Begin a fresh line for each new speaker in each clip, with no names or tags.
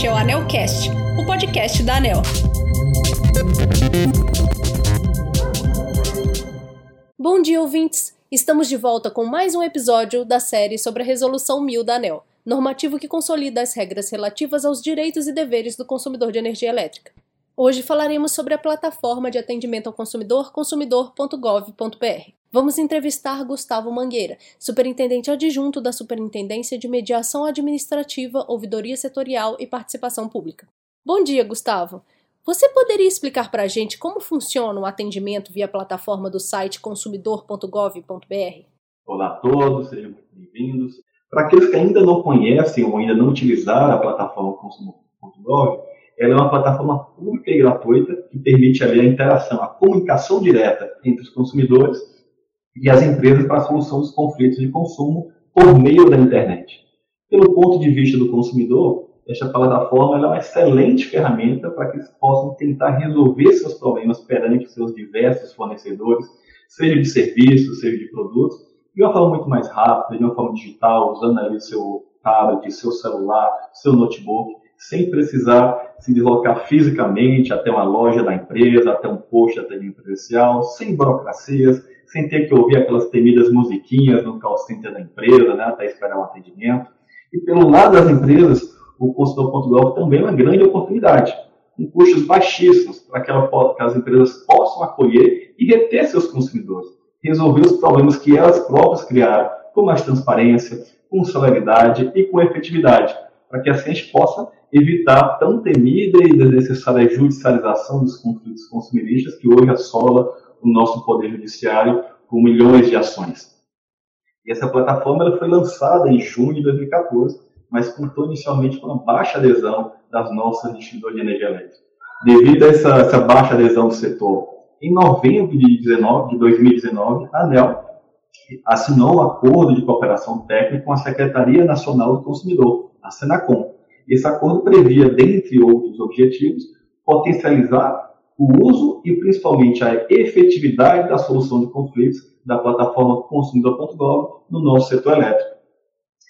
Este é o Anelcast, o podcast da Anel. Bom dia, ouvintes! Estamos de volta com mais um episódio da série sobre a Resolução 1000 da ANEL, normativo que consolida as regras relativas aos direitos e deveres do consumidor de energia elétrica. Hoje falaremos sobre a plataforma de atendimento ao consumidor consumidor.gov.br. Vamos entrevistar Gustavo Mangueira, superintendente adjunto da Superintendência de Mediação Administrativa, Ouvidoria Setorial e Participação Pública. Bom dia, Gustavo. Você poderia explicar para a gente como funciona o atendimento via plataforma do site consumidor.gov.br?
Olá a todos, sejam muito bem-vindos. Para aqueles que ainda não conhecem ou ainda não utilizaram a plataforma consumidor.gov, ela é uma plataforma pública e gratuita que permite ali a interação, a comunicação direta entre os consumidores e as empresas para a solução dos conflitos de consumo por meio da internet. Pelo ponto de vista do consumidor, esta plataforma é uma excelente ferramenta para que eles possam tentar resolver seus problemas perante seus diversos fornecedores, seja de serviços, seja de produtos, de uma forma muito mais rápida, de uma forma digital, usando ali seu tablet, seu celular, seu notebook, sem precisar se deslocar fisicamente até uma loja da empresa, até um posto de atendimento presencial, sem burocracias, sem ter que ouvir aquelas temidas musiquinhas no call center da empresa, né, até esperar um atendimento. E pelo lado das empresas, o consultor.gov também é uma grande oportunidade, com custos baixíssimos, para que, ela, que as empresas possam acolher e reter seus consumidores, resolver os problemas que elas próprias criaram, com mais transparência, com celeridade e com efetividade, para que assim a gente possa evitar tão temida e desnecessária judicialização dos conflitos consumeristas que hoje assola o nosso Poder Judiciário com milhões de ações. E essa plataforma ela foi lançada em junho de 2014, mas contou inicialmente com uma baixa adesão das nossas distribuidoras de energia elétrica. Devido a essa, essa baixa adesão do setor, em novembro de, 19, de 2019, a ANEL assinou um acordo de cooperação técnica com a Secretaria Nacional do Consumidor, a Senacom. Esse acordo previa, dentre outros objetivos, potencializar o uso e principalmente a efetividade da solução de conflitos da plataforma consumidor.gov no nosso setor elétrico.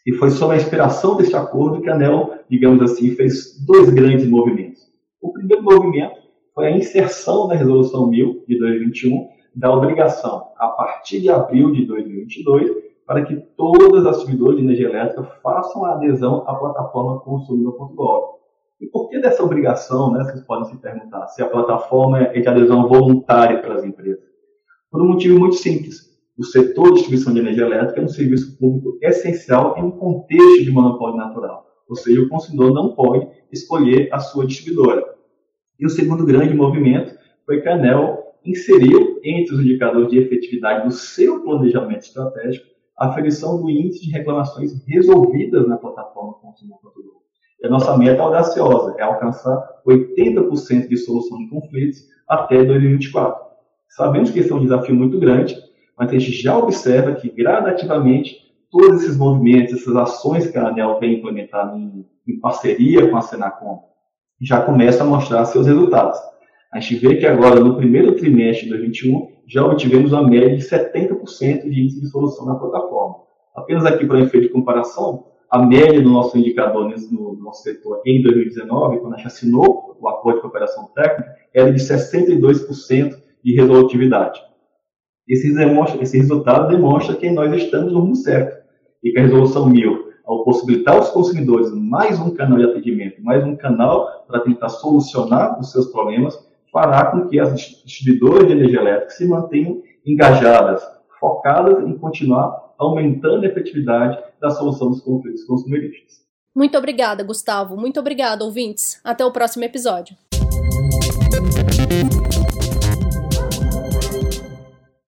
E foi sob a inspiração deste acordo que a ANEL, digamos assim, fez dois grandes movimentos. O primeiro movimento foi a inserção da Resolução 1000 de 2021 da obrigação, a partir de abril de 2022, para que todas as distribuidoras de energia elétrica façam a adesão à plataforma consumidor.gov. E por que dessa obrigação, né, vocês podem se perguntar, se a plataforma é de adesão voluntária para as empresas? Por um motivo muito simples. O setor de distribuição de energia elétrica é um serviço público essencial em um contexto de monopólio natural. Ou seja, o consumidor não pode escolher a sua distribuidora. E o segundo grande movimento foi que a ANEL inseriu entre os indicadores de efetividade do seu planejamento estratégico a aferição do índice de reclamações resolvidas na plataforma consumidor.gov. E a nossa meta audaciosa é alcançar 80% de solução de conflitos até 2024. Sabemos que esse é um desafio muito grande, mas a gente já observa que gradativamente todos esses movimentos, essas ações que a ANEL vem implementando em, em parceria com a Senacom, já começam a mostrar seus resultados. A gente vê que agora, no primeiro trimestre de 2021, já obtivemos uma média de 70% de índice de solução na plataforma. Apenas aqui para efeito de comparação, a média do nosso indicador no nosso setor em 2019, quando a gente assinou o acordo de cooperação técnica, era de 62% de resolutividade. Esse, demonstra, esse resultado demonstra que nós estamos no rumo certo e que a resolução 1000, ao possibilitar aos consumidores mais um canal de atendimento, mais um canal para tentar solucionar os seus problemas, fará com que as distribuidoras de energia elétrica se mantenham engajadas, focadas em continuar aumentando a efetividade da solução dos conflitos consumeristas.
Muito obrigada, Gustavo. Muito obrigada, ouvintes. Até o próximo episódio.